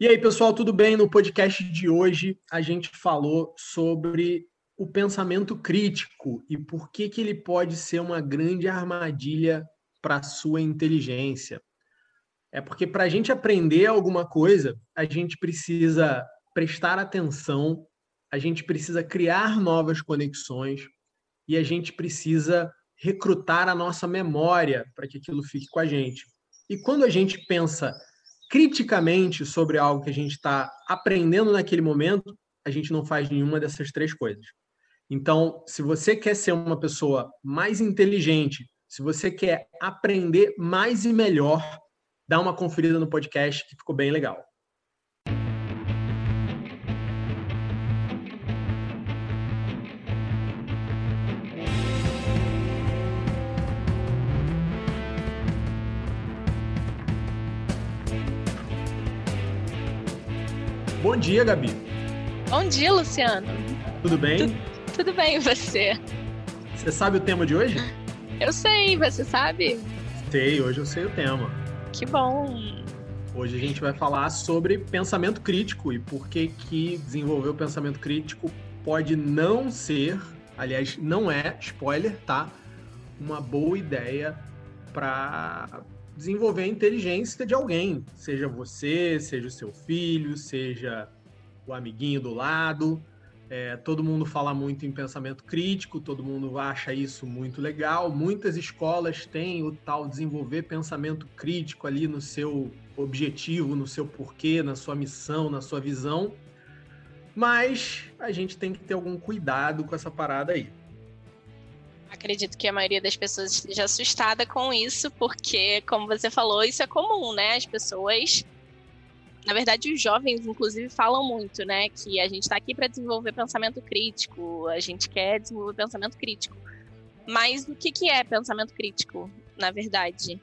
E aí, pessoal, tudo bem? No podcast de hoje a gente falou sobre o pensamento crítico e por que, que ele pode ser uma grande armadilha para a sua inteligência. É porque para a gente aprender alguma coisa, a gente precisa prestar atenção, a gente precisa criar novas conexões e a gente precisa recrutar a nossa memória para que aquilo fique com a gente. E quando a gente pensa criticamente sobre algo que a gente está aprendendo naquele momento, a gente não faz nenhuma dessas três coisas. Então, se você quer ser uma pessoa mais inteligente, se você quer aprender mais e melhor, dá uma conferida no podcast que ficou bem legal. Bom dia, Gabi. Bom dia, Luciano. Tudo bem? Tu, tudo bem, você? Você sabe o tema de hoje? Eu sei, você sabe? Sei, hoje eu sei o tema. Que bom. Hoje a gente vai falar sobre pensamento crítico e por que que desenvolver o pensamento crítico pode não ser, aliás, não é, spoiler, tá? Uma boa ideia para desenvolver a inteligência de alguém, seja você, seja o seu filho, seja o amiguinho do lado. É, todo mundo fala muito em pensamento crítico, todo mundo acha isso muito legal. Muitas escolas têm o tal desenvolver pensamento crítico ali no seu objetivo, no seu porquê, na sua missão, na sua visão. Mas a gente tem que ter algum cuidado com essa parada aí acredito que a maioria das pessoas esteja assustada com isso, porque, como você falou, isso é comum, né? As pessoas. Na verdade, os jovens, inclusive, falam muito, né? Que a gente está aqui para desenvolver pensamento crítico, a gente quer desenvolver pensamento crítico. Mas o que, que é pensamento crítico, na verdade?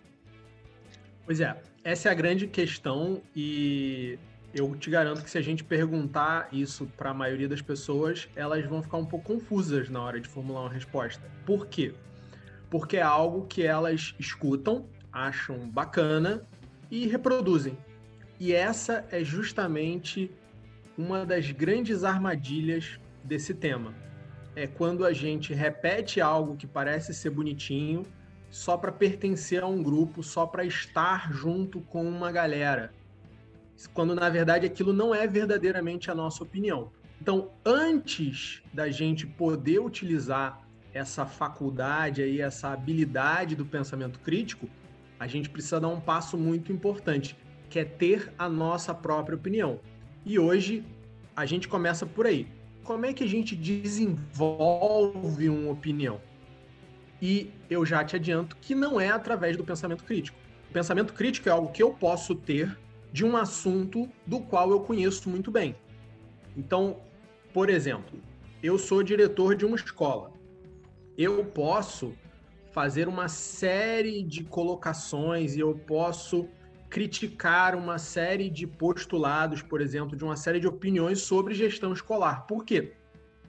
Pois é, essa é a grande questão e eu te garanto que se a gente perguntar isso para a maioria das pessoas, elas vão ficar um pouco confusas na hora de formular uma resposta. Por quê? Porque é algo que elas escutam, acham bacana e reproduzem. E essa é justamente uma das grandes armadilhas desse tema. É quando a gente repete algo que parece ser bonitinho só para pertencer a um grupo, só para estar junto com uma galera quando na verdade aquilo não é verdadeiramente a nossa opinião. Então, antes da gente poder utilizar essa faculdade aí, essa habilidade do pensamento crítico, a gente precisa dar um passo muito importante, que é ter a nossa própria opinião. E hoje a gente começa por aí. Como é que a gente desenvolve uma opinião? E eu já te adianto que não é através do pensamento crítico. O pensamento crítico é algo que eu posso ter de um assunto do qual eu conheço muito bem. Então, por exemplo, eu sou diretor de uma escola. Eu posso fazer uma série de colocações e eu posso criticar uma série de postulados, por exemplo, de uma série de opiniões sobre gestão escolar. Por quê?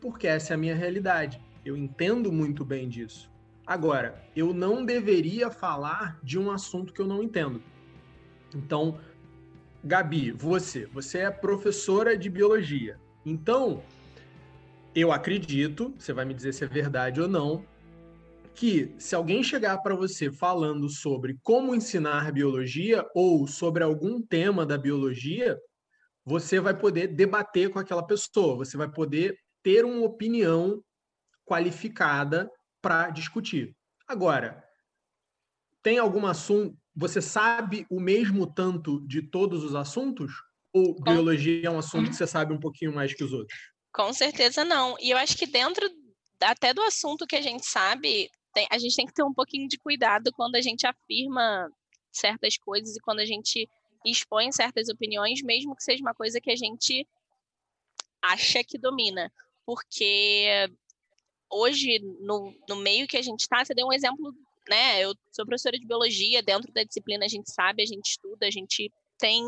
Porque essa é a minha realidade. Eu entendo muito bem disso. Agora, eu não deveria falar de um assunto que eu não entendo. Então, Gabi, você, você é professora de biologia. Então, eu acredito, você vai me dizer se é verdade ou não, que se alguém chegar para você falando sobre como ensinar biologia ou sobre algum tema da biologia, você vai poder debater com aquela pessoa, você vai poder ter uma opinião qualificada para discutir. Agora, tem algum assunto, você sabe o mesmo tanto de todos os assuntos? Ou Com... biologia é um assunto que você sabe um pouquinho mais que os outros? Com certeza não. E eu acho que dentro até do assunto que a gente sabe, tem, a gente tem que ter um pouquinho de cuidado quando a gente afirma certas coisas e quando a gente expõe certas opiniões, mesmo que seja uma coisa que a gente acha que domina. Porque hoje, no, no meio que a gente está, você deu um exemplo né? Eu sou professora de biologia, dentro da disciplina a gente sabe, a gente estuda, a gente tem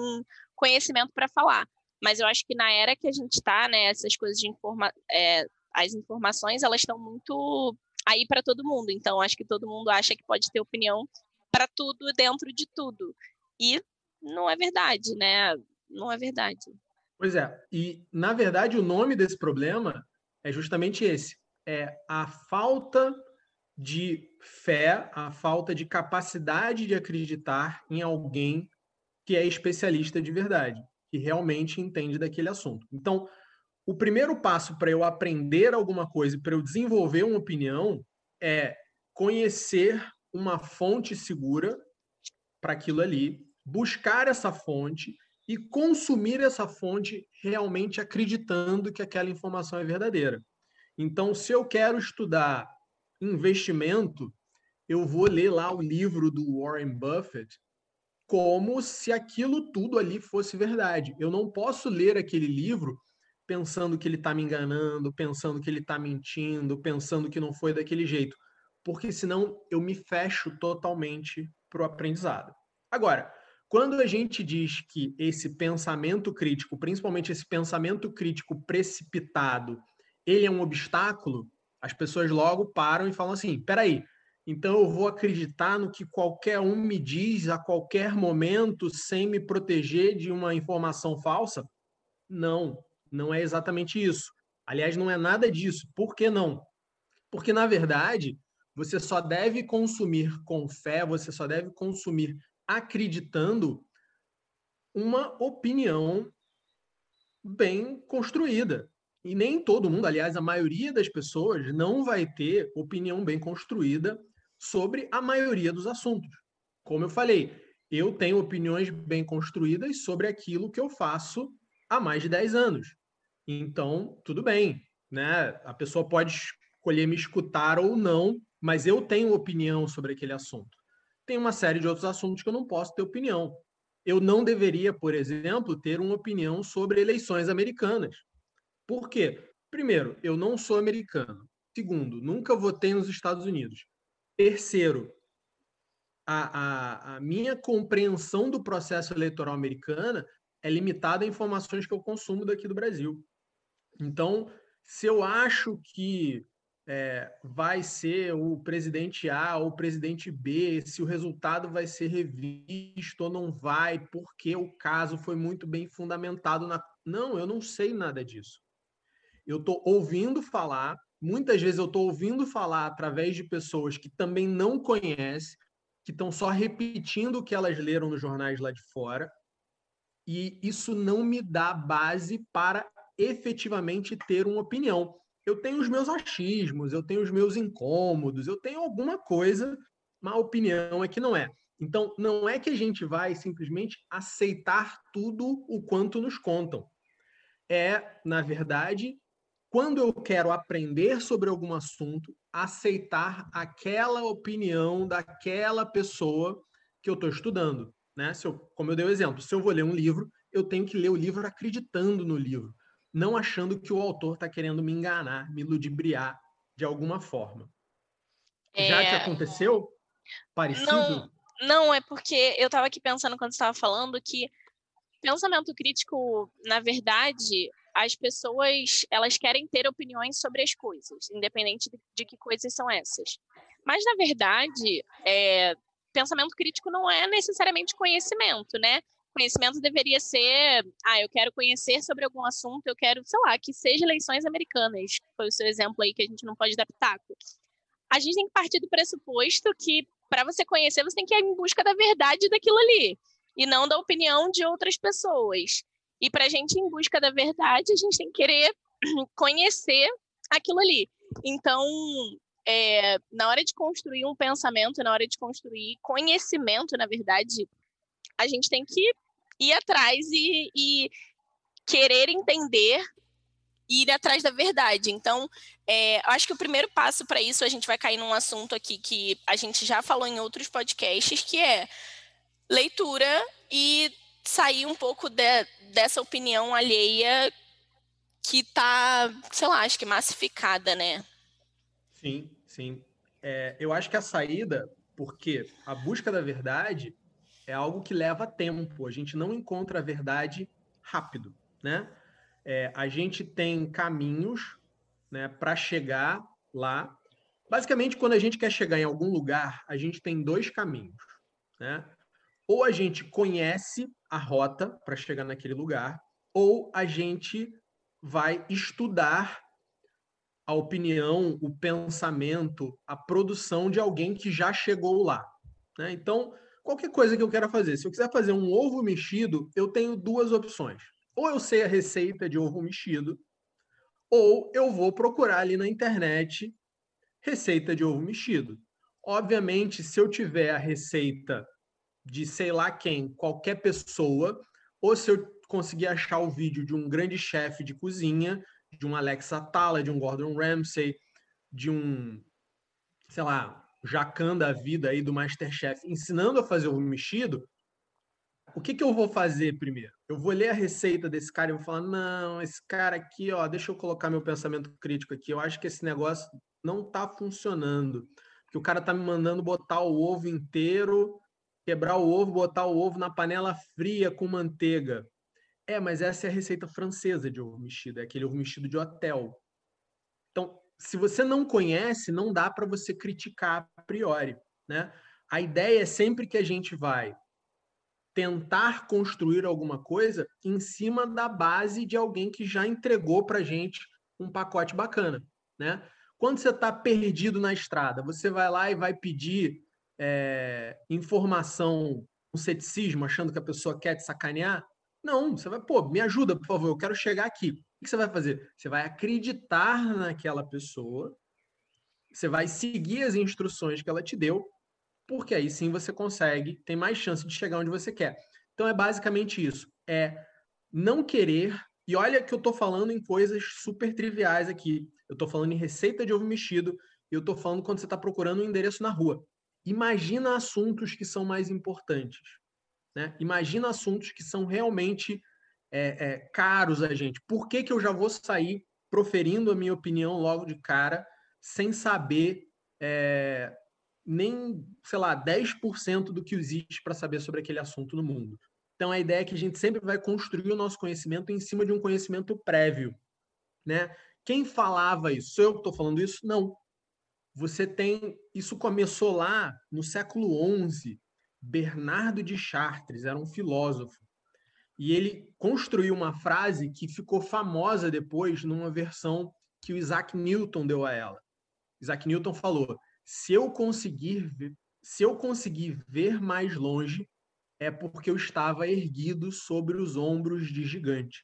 conhecimento para falar. Mas eu acho que na era que a gente está, né, essas coisas de informa é, as informações, elas estão muito aí para todo mundo. Então, acho que todo mundo acha que pode ter opinião para tudo dentro de tudo. E não é verdade, né? não é verdade. Pois é, e na verdade o nome desse problema é justamente esse: é a falta de fé, a falta de capacidade de acreditar em alguém que é especialista de verdade, que realmente entende daquele assunto. Então, o primeiro passo para eu aprender alguma coisa, para eu desenvolver uma opinião, é conhecer uma fonte segura para aquilo ali, buscar essa fonte e consumir essa fonte realmente acreditando que aquela informação é verdadeira. Então, se eu quero estudar investimento, eu vou ler lá o livro do Warren Buffett como se aquilo tudo ali fosse verdade. Eu não posso ler aquele livro pensando que ele está me enganando, pensando que ele está mentindo, pensando que não foi daquele jeito, porque senão eu me fecho totalmente para o aprendizado. Agora, quando a gente diz que esse pensamento crítico, principalmente esse pensamento crítico precipitado, ele é um obstáculo, as pessoas logo param e falam assim: peraí, então eu vou acreditar no que qualquer um me diz a qualquer momento sem me proteger de uma informação falsa? Não, não é exatamente isso. Aliás, não é nada disso. Por que não? Porque, na verdade, você só deve consumir com fé, você só deve consumir acreditando uma opinião bem construída. E nem todo mundo, aliás, a maioria das pessoas não vai ter opinião bem construída sobre a maioria dos assuntos. Como eu falei, eu tenho opiniões bem construídas sobre aquilo que eu faço há mais de 10 anos. Então, tudo bem, né? A pessoa pode escolher me escutar ou não, mas eu tenho opinião sobre aquele assunto tem uma série de outros assuntos que eu não posso ter opinião. Eu não deveria, por exemplo, ter uma opinião sobre eleições americanas. Por quê? Primeiro, eu não sou americano. Segundo, nunca votei nos Estados Unidos. Terceiro, a, a, a minha compreensão do processo eleitoral americano é limitada a informações que eu consumo daqui do Brasil. Então, se eu acho que é, vai ser o presidente A ou o presidente B, se o resultado vai ser revisto ou não vai, porque o caso foi muito bem fundamentado na. Não, eu não sei nada disso. Eu estou ouvindo falar, muitas vezes eu estou ouvindo falar através de pessoas que também não conhecem, que estão só repetindo o que elas leram nos jornais lá de fora, e isso não me dá base para efetivamente ter uma opinião eu tenho os meus achismos, eu tenho os meus incômodos, eu tenho alguma coisa, mas a opinião é que não é. Então, não é que a gente vai simplesmente aceitar tudo o quanto nos contam. É, na verdade, quando eu quero aprender sobre algum assunto, aceitar aquela opinião daquela pessoa que eu estou estudando. Né? Se eu, como eu dei o exemplo, se eu vou ler um livro, eu tenho que ler o livro acreditando no livro não achando que o autor está querendo me enganar, me ludibriar de alguma forma. É... Já te aconteceu? Parecido? Não, não, é porque eu estava aqui pensando quando estava falando que pensamento crítico, na verdade, as pessoas elas querem ter opiniões sobre as coisas, independente de, que coisas são essas. Mas na verdade, é, pensamento crítico não é necessariamente conhecimento, né? conhecimento deveria ser, ah, eu quero conhecer sobre algum assunto, eu quero, sei lá, que seja eleições americanas, foi o seu exemplo aí que a gente não pode pitaco. A gente tem que partir do pressuposto que para você conhecer, você tem que ir em busca da verdade daquilo ali, e não da opinião de outras pessoas. E para a gente ir em busca da verdade, a gente tem que querer conhecer aquilo ali. Então, é, na hora de construir um pensamento, na hora de construir conhecimento, na verdade, a gente tem que ir atrás e, e querer entender e ir atrás da verdade. Então, é, acho que o primeiro passo para isso, a gente vai cair num assunto aqui que a gente já falou em outros podcasts, que é leitura e sair um pouco de, dessa opinião alheia que tá, sei lá, acho que massificada, né? Sim, sim. É, eu acho que a saída, porque a busca da verdade é algo que leva tempo. A gente não encontra a verdade rápido, né? É, a gente tem caminhos, né, para chegar lá. Basicamente, quando a gente quer chegar em algum lugar, a gente tem dois caminhos, né? Ou a gente conhece a rota para chegar naquele lugar, ou a gente vai estudar a opinião, o pensamento, a produção de alguém que já chegou lá. Né? Então, qualquer coisa que eu quero fazer, se eu quiser fazer um ovo mexido, eu tenho duas opções. Ou eu sei a receita de ovo mexido, ou eu vou procurar ali na internet receita de ovo mexido. Obviamente, se eu tiver a receita de sei lá quem, qualquer pessoa, ou se eu conseguir achar o vídeo de um grande chefe de cozinha, de um Alex Atala, de um Gordon Ramsay, de um, sei lá, Jacan da vida aí do Masterchef, ensinando a fazer ovo mexido, o que, que eu vou fazer primeiro? Eu vou ler a receita desse cara e vou falar: não, esse cara aqui, ó, deixa eu colocar meu pensamento crítico aqui. Eu acho que esse negócio não tá funcionando. Porque o cara tá me mandando botar o ovo inteiro, quebrar o ovo, botar o ovo na panela fria com manteiga. É, mas essa é a receita francesa de ovo mexido, é aquele ovo mexido de hotel. Então, se você não conhece, não dá para você criticar a priori, né? A ideia é sempre que a gente vai tentar construir alguma coisa em cima da base de alguém que já entregou para gente um pacote bacana, né? Quando você está perdido na estrada, você vai lá e vai pedir é, informação, um ceticismo, achando que a pessoa quer te sacanear? Não, você vai, pô, me ajuda, por favor, eu quero chegar aqui. O que você vai fazer? Você vai acreditar naquela pessoa, você vai seguir as instruções que ela te deu, porque aí sim você consegue, tem mais chance de chegar onde você quer. Então é basicamente isso. É não querer, e olha que eu estou falando em coisas super triviais aqui. Eu estou falando em receita de ovo mexido, e eu estou falando quando você está procurando um endereço na rua. Imagina assuntos que são mais importantes. Né? Imagina assuntos que são realmente é, é, caros a gente. Por que, que eu já vou sair proferindo a minha opinião logo de cara, sem saber é, nem, sei lá, 10% do que existe para saber sobre aquele assunto no mundo? Então, a ideia é que a gente sempre vai construir o nosso conhecimento em cima de um conhecimento prévio. Né? Quem falava isso? Eu que estou falando isso? Não. Você tem. Isso começou lá no século XI, Bernardo de Chartres era um filósofo. E ele construiu uma frase que ficou famosa depois numa versão que o Isaac Newton deu a ela. Isaac Newton falou: "Se eu conseguir ver, se eu conseguir ver mais longe, é porque eu estava erguido sobre os ombros de gigantes."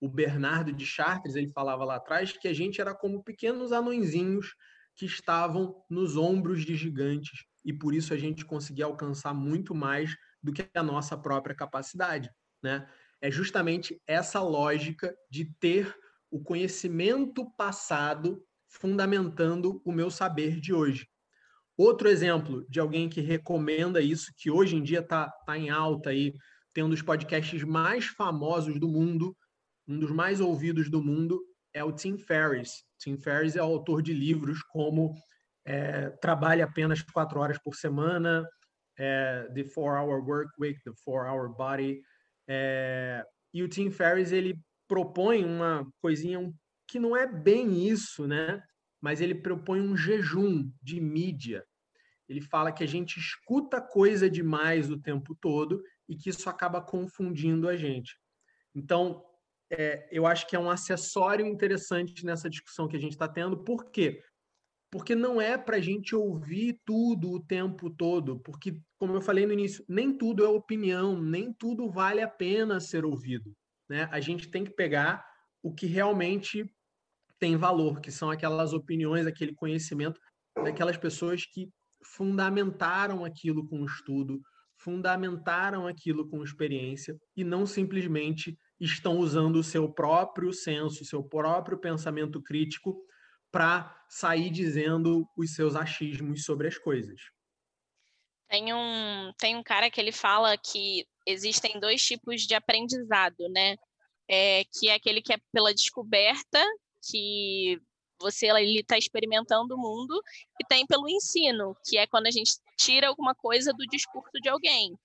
O Bernardo de Chartres, ele falava lá atrás que a gente era como pequenos anõezinhos que estavam nos ombros de gigantes e por isso a gente conseguia alcançar muito mais do que a nossa própria capacidade, né? É justamente essa lógica de ter o conhecimento passado fundamentando o meu saber de hoje. Outro exemplo de alguém que recomenda isso, que hoje em dia está tá em alta aí, tem um dos podcasts mais famosos do mundo, um dos mais ouvidos do mundo, é o Tim Ferriss. Tim Ferriss é autor de livros como é, trabalhe apenas quatro horas por semana, é, The Four Hour Work Week, The Four Hour Body. É, e o Tim Ferriss ele propõe uma coisinha que não é bem isso, né? Mas ele propõe um jejum de mídia. Ele fala que a gente escuta coisa demais o tempo todo e que isso acaba confundindo a gente. Então, é, eu acho que é um acessório interessante nessa discussão que a gente está tendo. Por quê? porque não é para a gente ouvir tudo o tempo todo, porque, como eu falei no início, nem tudo é opinião, nem tudo vale a pena ser ouvido. Né? A gente tem que pegar o que realmente tem valor, que são aquelas opiniões, aquele conhecimento daquelas pessoas que fundamentaram aquilo com estudo, fundamentaram aquilo com experiência e não simplesmente estão usando o seu próprio senso, seu próprio pensamento crítico para sair dizendo os seus achismos sobre as coisas. Tem um, tem um cara que ele fala que existem dois tipos de aprendizado, né? É, que é aquele que é pela descoberta, que você está experimentando o mundo, e tem pelo ensino, que é quando a gente tira alguma coisa do discurso de alguém.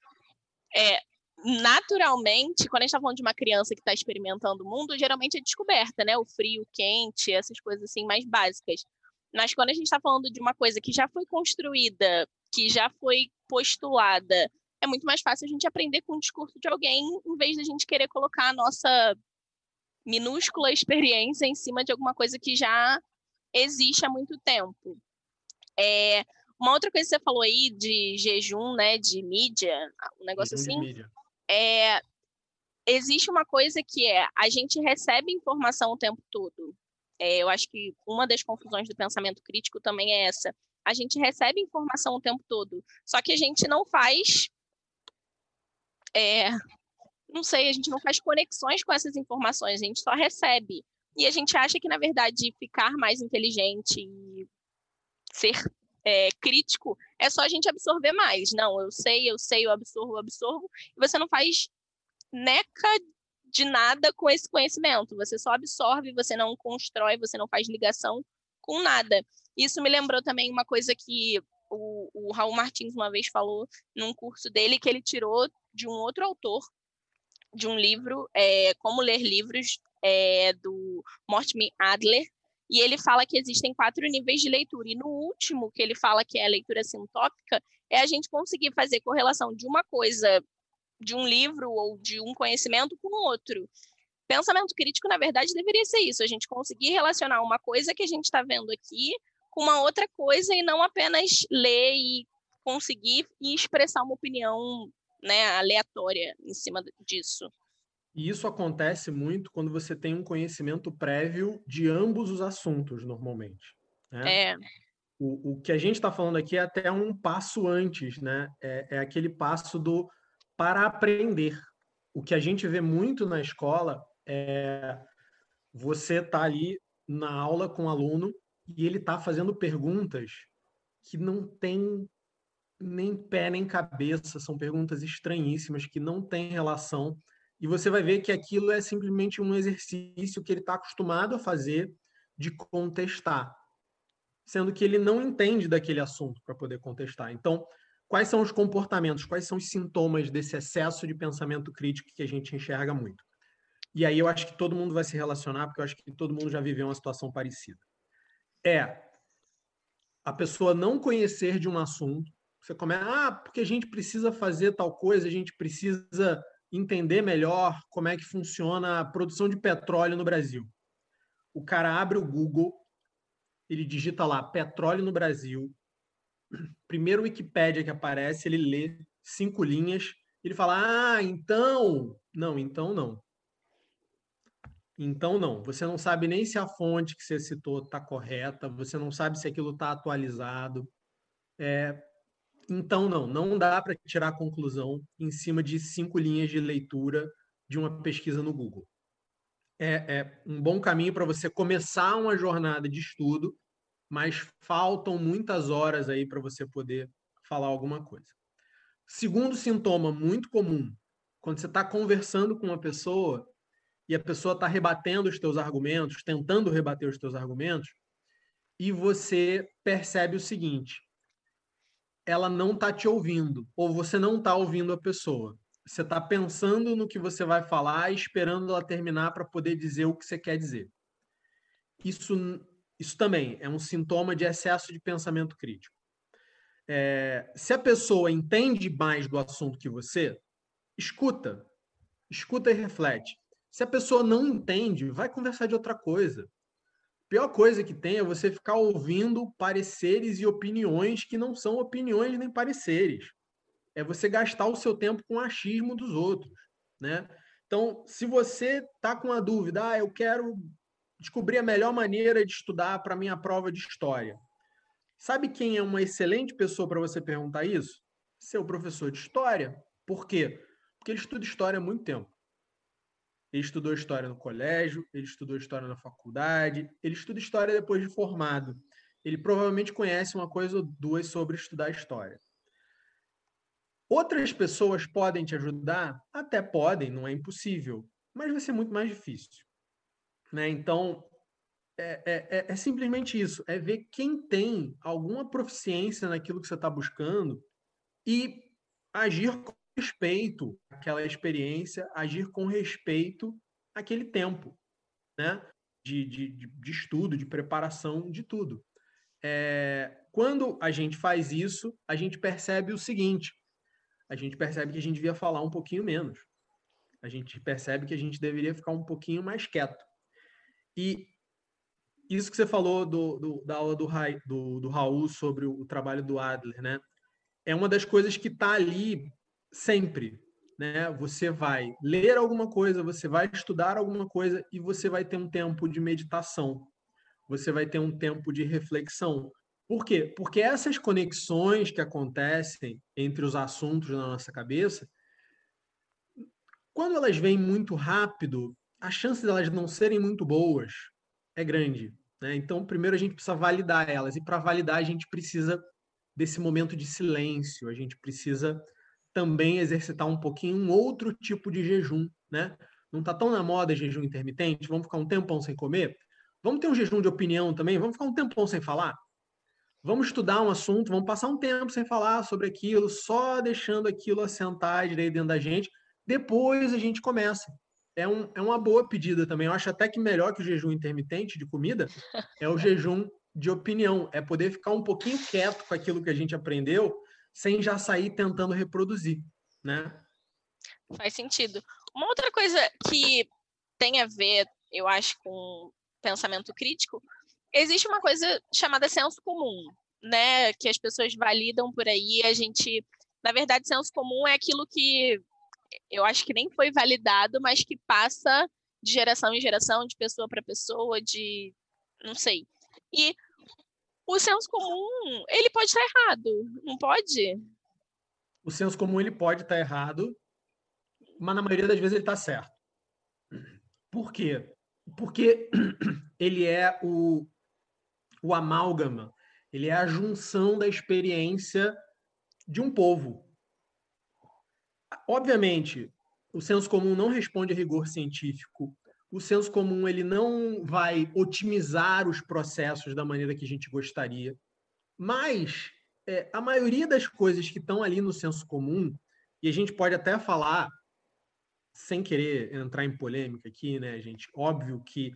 É, naturalmente, quando a gente está falando de uma criança que está experimentando o mundo, geralmente é descoberta, né? O frio, o quente, essas coisas assim mais básicas. Mas quando a gente está falando de uma coisa que já foi construída, que já foi postulada é muito mais fácil a gente aprender com o discurso de alguém em vez de a gente querer colocar a nossa minúscula experiência em cima de alguma coisa que já existe há muito tempo. É, uma outra coisa que você falou aí de jejum, né, de mídia, um negócio jejum assim, é, existe uma coisa que é a gente recebe informação o tempo todo. É, eu acho que uma das confusões do pensamento crítico também é essa. A gente recebe informação o tempo todo, só que a gente não faz é, não sei, a gente não faz conexões com essas informações, a gente só recebe. E a gente acha que, na verdade, ficar mais inteligente e ser é, crítico é só a gente absorver mais. Não, eu sei, eu sei, eu absorvo, eu absorvo. E você não faz neca de nada com esse conhecimento. Você só absorve, você não constrói, você não faz ligação com nada. Isso me lembrou também uma coisa que o, o Raul Martins uma vez falou num curso dele, que ele tirou de um outro autor, de um livro, é, Como Ler Livros, é, do Mortimer Adler, e ele fala que existem quatro níveis de leitura. E no último, que ele fala que é a leitura sintópica, é a gente conseguir fazer correlação de uma coisa, de um livro ou de um conhecimento com outro. Pensamento crítico, na verdade, deveria ser isso: a gente conseguir relacionar uma coisa que a gente está vendo aqui com uma outra coisa e não apenas ler e conseguir expressar uma opinião né, aleatória em cima disso. E isso acontece muito quando você tem um conhecimento prévio de ambos os assuntos, normalmente. Né? É. O, o que a gente está falando aqui é até um passo antes, né? É, é aquele passo do para aprender. O que a gente vê muito na escola é você tá ali na aula com o aluno e ele tá fazendo perguntas que não tem nem pé nem cabeça, são perguntas estranhíssimas que não têm relação. E você vai ver que aquilo é simplesmente um exercício que ele está acostumado a fazer de contestar, sendo que ele não entende daquele assunto para poder contestar. Então, quais são os comportamentos, quais são os sintomas desse excesso de pensamento crítico que a gente enxerga muito? E aí eu acho que todo mundo vai se relacionar, porque eu acho que todo mundo já viveu uma situação parecida. É a pessoa não conhecer de um assunto, você começa, ah, porque a gente precisa fazer tal coisa, a gente precisa entender melhor como é que funciona a produção de petróleo no Brasil. O cara abre o Google, ele digita lá petróleo no Brasil. Primeiro Wikipédia que aparece, ele lê cinco linhas, ele fala: "Ah, então, não, então não. Então não, você não sabe nem se a fonte que você citou está correta, você não sabe se aquilo está atualizado. É, então, não, não dá para tirar conclusão em cima de cinco linhas de leitura de uma pesquisa no Google. É, é um bom caminho para você começar uma jornada de estudo, mas faltam muitas horas aí para você poder falar alguma coisa. Segundo sintoma muito comum, quando você está conversando com uma pessoa e a pessoa está rebatendo os teus argumentos, tentando rebater os teus argumentos, e você percebe o seguinte: ela não está te ouvindo, ou você não está ouvindo a pessoa. Você está pensando no que você vai falar, esperando ela terminar para poder dizer o que você quer dizer. Isso, isso também é um sintoma de excesso de pensamento crítico. É, se a pessoa entende mais do assunto que você, escuta, escuta e reflete. Se a pessoa não entende, vai conversar de outra coisa pior coisa que tem é você ficar ouvindo pareceres e opiniões que não são opiniões nem pareceres. É você gastar o seu tempo com achismo dos outros, né? Então, se você tá com a dúvida, ah, eu quero descobrir a melhor maneira de estudar para minha prova de história. Sabe quem é uma excelente pessoa para você perguntar isso? Seu professor de história. Por quê? Porque ele estuda história há muito tempo. Ele estudou história no colégio, ele estudou história na faculdade, ele estuda história depois de formado. Ele provavelmente conhece uma coisa ou duas sobre estudar história. Outras pessoas podem te ajudar? Até podem, não é impossível, mas vai ser muito mais difícil. Né? Então, é, é, é, é simplesmente isso: é ver quem tem alguma proficiência naquilo que você está buscando e agir respeito àquela experiência, agir com respeito àquele tempo, né? De, de, de estudo, de preparação, de tudo. É, quando a gente faz isso, a gente percebe o seguinte: a gente percebe que a gente devia falar um pouquinho menos. A gente percebe que a gente deveria ficar um pouquinho mais quieto. E isso que você falou do, do da aula do, do, do, Raul sobre o, o, trabalho do Adler, né? É uma das coisas que está ali sempre, né? Você vai ler alguma coisa, você vai estudar alguma coisa e você vai ter um tempo de meditação. Você vai ter um tempo de reflexão. Por quê? Porque essas conexões que acontecem entre os assuntos na nossa cabeça, quando elas vêm muito rápido, a chance delas não serem muito boas é grande. Né? Então, primeiro a gente precisa validar elas, e para validar a gente precisa desse momento de silêncio, a gente precisa também exercitar um pouquinho um outro tipo de jejum. Né? Não está tão na moda jejum intermitente, vamos ficar um tempão sem comer? Vamos ter um jejum de opinião também? Vamos ficar um tempão sem falar? Vamos estudar um assunto, vamos passar um tempo sem falar sobre aquilo, só deixando aquilo assentar direito dentro da gente. Depois a gente começa é, um, é uma boa pedida também. Eu acho até que melhor que o jejum intermitente de comida é o jejum de opinião. É poder ficar um pouquinho quieto com aquilo que a gente aprendeu, sem já sair tentando reproduzir, né? Faz sentido. Uma outra coisa que tem a ver, eu acho, com pensamento crítico, existe uma coisa chamada senso comum, né? Que as pessoas validam por aí. A gente, na verdade, senso comum é aquilo que eu acho que nem foi validado, mas que passa de geração em geração, de pessoa para pessoa, de não sei. E o senso comum, ele pode estar errado, não pode? O senso comum ele pode estar errado, mas na maioria das vezes ele está certo. Por quê? Porque ele é o, o amálgama, ele é a junção da experiência de um povo. Obviamente, o senso comum não responde a rigor científico. O senso comum ele não vai otimizar os processos da maneira que a gente gostaria. Mas é, a maioria das coisas que estão ali no senso comum, e a gente pode até falar, sem querer entrar em polêmica aqui, né, gente? Óbvio que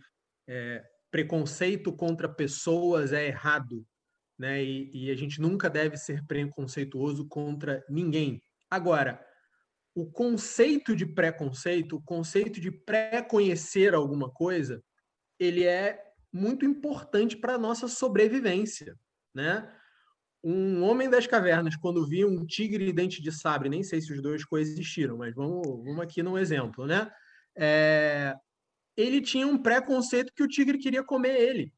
é, preconceito contra pessoas é errado, né? E, e a gente nunca deve ser preconceituoso contra ninguém. Agora, o conceito de preconceito, o conceito de pré-conhecer alguma coisa, ele é muito importante para a nossa sobrevivência, né? Um homem das cavernas, quando via um tigre e dente de sabre, nem sei se os dois coexistiram, mas vamos, vamos aqui num exemplo, né? É, ele tinha um preconceito que o tigre queria comer ele.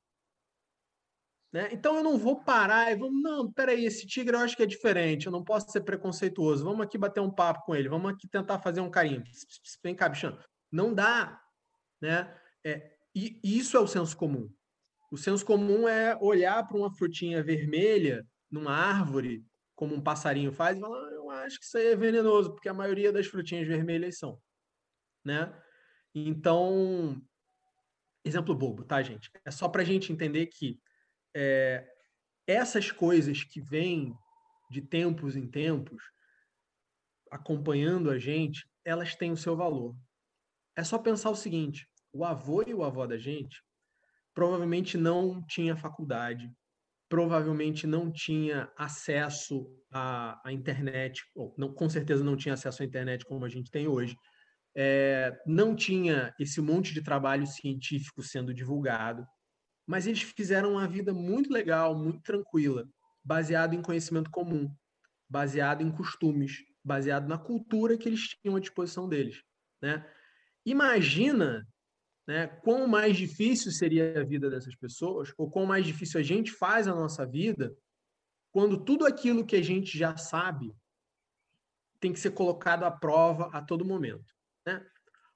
Né? Então eu não vou parar e vamos, não, peraí, esse tigre eu acho que é diferente, eu não posso ser preconceituoso, vamos aqui bater um papo com ele, vamos aqui tentar fazer um carinho. Vem cá, bichão. Não dá. Né? É, e isso é o senso comum. O senso comum é olhar para uma frutinha vermelha numa árvore, como um passarinho faz, e falar, ah, eu acho que isso aí é venenoso, porque a maioria das frutinhas vermelhas são. Né? Então, exemplo bobo, tá, gente? É só para a gente entender que é, essas coisas que vêm de tempos em tempos, acompanhando a gente, elas têm o seu valor. É só pensar o seguinte: o avô e o avó da gente provavelmente não tinha faculdade, provavelmente não tinha acesso à, à internet, ou não, com certeza não tinha acesso à internet como a gente tem hoje. É, não tinha esse monte de trabalho científico sendo divulgado mas eles fizeram uma vida muito legal, muito tranquila, baseado em conhecimento comum, baseado em costumes, baseado na cultura que eles tinham à disposição deles, né? Imagina, né, quão mais difícil seria a vida dessas pessoas, ou quão mais difícil a gente faz a nossa vida, quando tudo aquilo que a gente já sabe tem que ser colocado à prova a todo momento, né?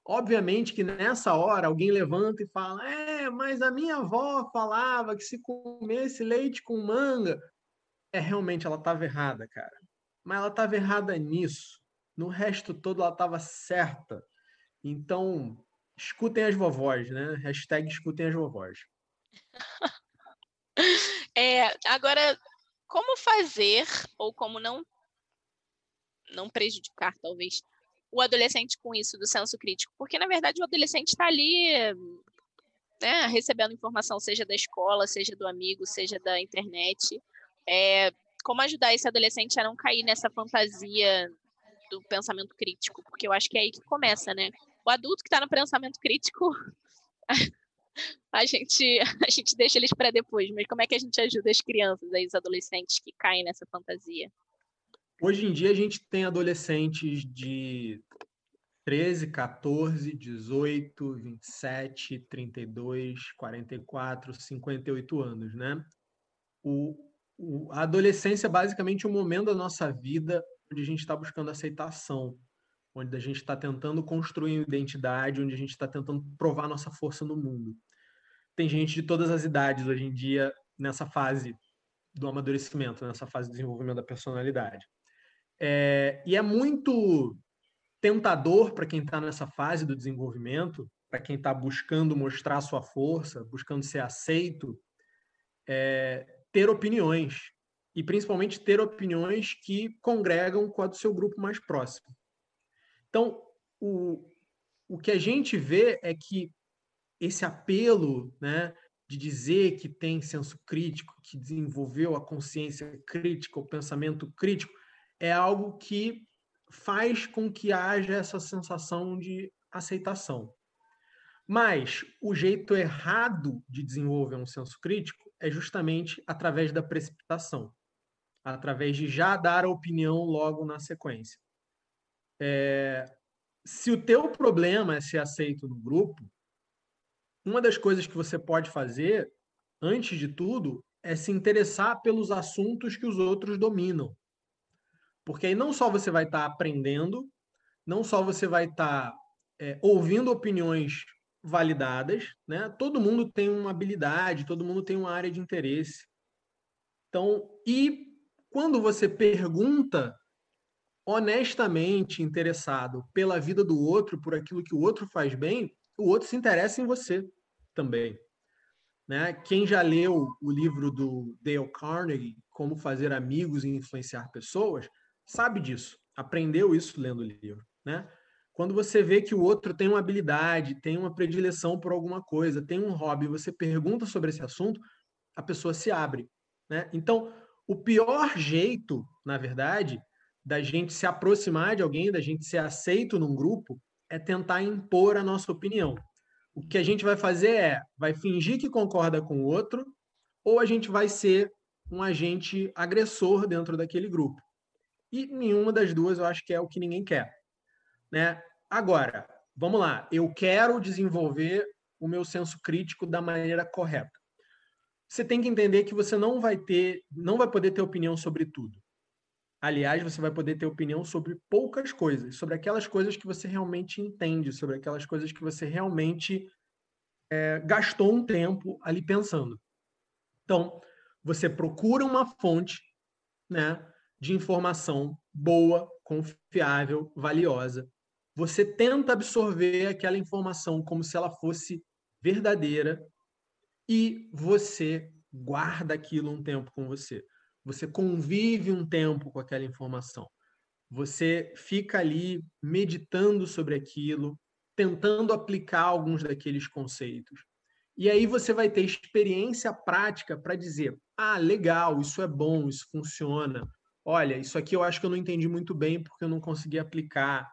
Obviamente que nessa hora alguém levanta e fala: Mas a minha avó falava que se comesse leite com manga. É, realmente ela estava errada, cara. Mas ela estava errada nisso. No resto todo ela estava certa. Então, escutem as vovós, né? Hashtag escutem as vovós. É, agora, como fazer ou como não não prejudicar, talvez, o adolescente com isso do senso crítico? Porque, na verdade, o adolescente está ali né, recebendo informação, seja da escola, seja do amigo, seja da internet. É, como ajudar esse adolescente a não cair nessa fantasia do pensamento crítico, porque eu acho que é aí que começa, né? O adulto que está no pensamento crítico, a gente, a gente deixa eles para depois, mas como é que a gente ajuda as crianças, os adolescentes que caem nessa fantasia? Hoje em dia a gente tem adolescentes de 13, 14, 18, 27, 32, 44, 58 anos, né? O, o, a adolescência é basicamente o momento da nossa vida onde a gente está buscando aceitação, onde a gente está tentando construir uma identidade, onde a gente está tentando provar nossa força no mundo. Tem gente de todas as idades hoje em dia nessa fase do amadurecimento, nessa fase de desenvolvimento da personalidade. É, e é muito tentador para quem está nessa fase do desenvolvimento, para quem está buscando mostrar sua força, buscando ser aceito, é, ter opiniões. E principalmente ter opiniões que congregam com a do seu grupo mais próximo. Então, o, o que a gente vê é que esse apelo né, de dizer que tem senso crítico, que desenvolveu a consciência crítica, o pensamento crítico, é algo que faz com que haja essa sensação de aceitação. Mas o jeito errado de desenvolver um senso crítico é justamente através da precipitação, através de já dar a opinião logo na sequência. É, se o teu problema é ser aceito no grupo, uma das coisas que você pode fazer, antes de tudo, é se interessar pelos assuntos que os outros dominam. Porque aí não só você vai estar tá aprendendo, não só você vai estar tá, é, ouvindo opiniões validadas, né? Todo mundo tem uma habilidade, todo mundo tem uma área de interesse. Então, e quando você pergunta honestamente interessado pela vida do outro, por aquilo que o outro faz bem, o outro se interessa em você também. Né? Quem já leu o livro do Dale Carnegie, Como Fazer Amigos e Influenciar Pessoas, sabe disso, aprendeu isso lendo o livro. Né? Quando você vê que o outro tem uma habilidade, tem uma predileção por alguma coisa, tem um hobby, você pergunta sobre esse assunto, a pessoa se abre. Né? Então, o pior jeito, na verdade, da gente se aproximar de alguém, da gente ser aceito num grupo, é tentar impor a nossa opinião. O que a gente vai fazer é, vai fingir que concorda com o outro, ou a gente vai ser um agente agressor dentro daquele grupo. E nenhuma das duas eu acho que é o que ninguém quer. Né? Agora, vamos lá. Eu quero desenvolver o meu senso crítico da maneira correta. Você tem que entender que você não vai ter, não vai poder ter opinião sobre tudo. Aliás, você vai poder ter opinião sobre poucas coisas, sobre aquelas coisas que você realmente entende, sobre aquelas coisas que você realmente é, gastou um tempo ali pensando. Então, você procura uma fonte né, de informação boa, confiável, valiosa. Você tenta absorver aquela informação como se ela fosse verdadeira e você guarda aquilo um tempo com você você convive um tempo com aquela informação. Você fica ali meditando sobre aquilo, tentando aplicar alguns daqueles conceitos. E aí você vai ter experiência prática para dizer: ah, legal, isso é bom, isso funciona. Olha, isso aqui eu acho que eu não entendi muito bem porque eu não consegui aplicar.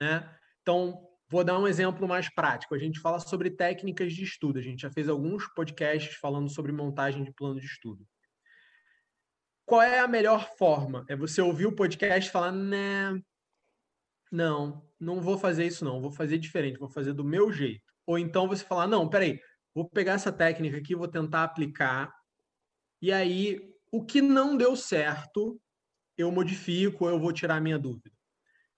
Né? Então, vou dar um exemplo mais prático. A gente fala sobre técnicas de estudo. A gente já fez alguns podcasts falando sobre montagem de plano de estudo qual é a melhor forma? É você ouvir o podcast e falar, né, não, não vou fazer isso não, vou fazer diferente, vou fazer do meu jeito. Ou então você falar, não, peraí, vou pegar essa técnica aqui, vou tentar aplicar, e aí o que não deu certo, eu modifico, eu vou tirar a minha dúvida.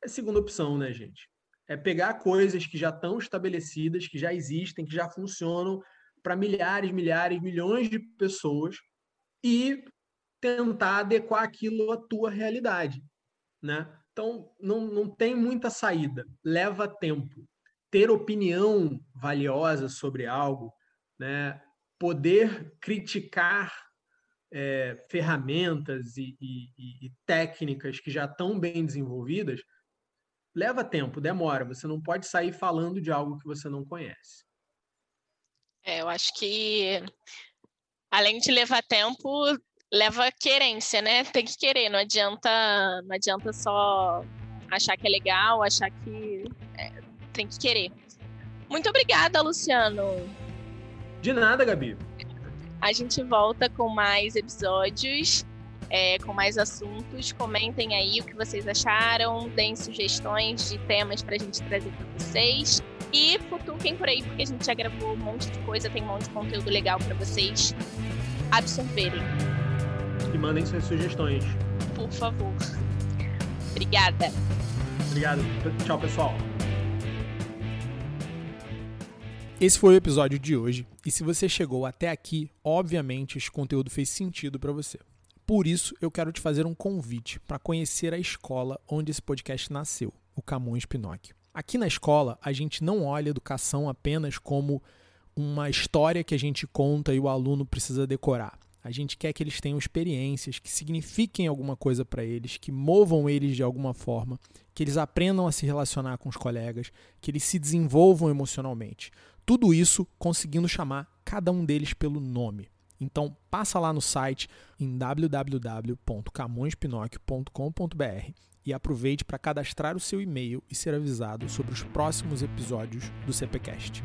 É a segunda opção, né, gente? É pegar coisas que já estão estabelecidas, que já existem, que já funcionam para milhares, milhares, milhões de pessoas e tentar adequar aquilo à tua realidade, né? Então, não, não tem muita saída, leva tempo. Ter opinião valiosa sobre algo, né? poder criticar é, ferramentas e, e, e técnicas que já estão bem desenvolvidas, leva tempo, demora. Você não pode sair falando de algo que você não conhece. É, eu acho que além de levar tempo, leva querência, né? Tem que querer, não adianta, não adianta só achar que é legal, achar que é, tem que querer. Muito obrigada, Luciano. De nada, Gabi. A gente volta com mais episódios, é, com mais assuntos. Comentem aí o que vocês acharam, deem sugestões de temas para a gente trazer para vocês. E futuquem por aí, porque a gente já gravou um monte de coisa, tem um monte de conteúdo legal para vocês absorverem. E mandem suas sugestões. Por favor. Obrigada. Obrigado. Tchau, pessoal. Esse foi o episódio de hoje, e se você chegou até aqui, obviamente esse conteúdo fez sentido para você. Por isso, eu quero te fazer um convite para conhecer a escola onde esse podcast nasceu, o Camões Pinóquio. Aqui na escola, a gente não olha a educação apenas como uma história que a gente conta e o aluno precisa decorar. A gente quer que eles tenham experiências que signifiquem alguma coisa para eles, que movam eles de alguma forma, que eles aprendam a se relacionar com os colegas, que eles se desenvolvam emocionalmente. Tudo isso conseguindo chamar cada um deles pelo nome. Então, passa lá no site em www.camõespinocchio.com.br e aproveite para cadastrar o seu e-mail e ser avisado sobre os próximos episódios do CPcast.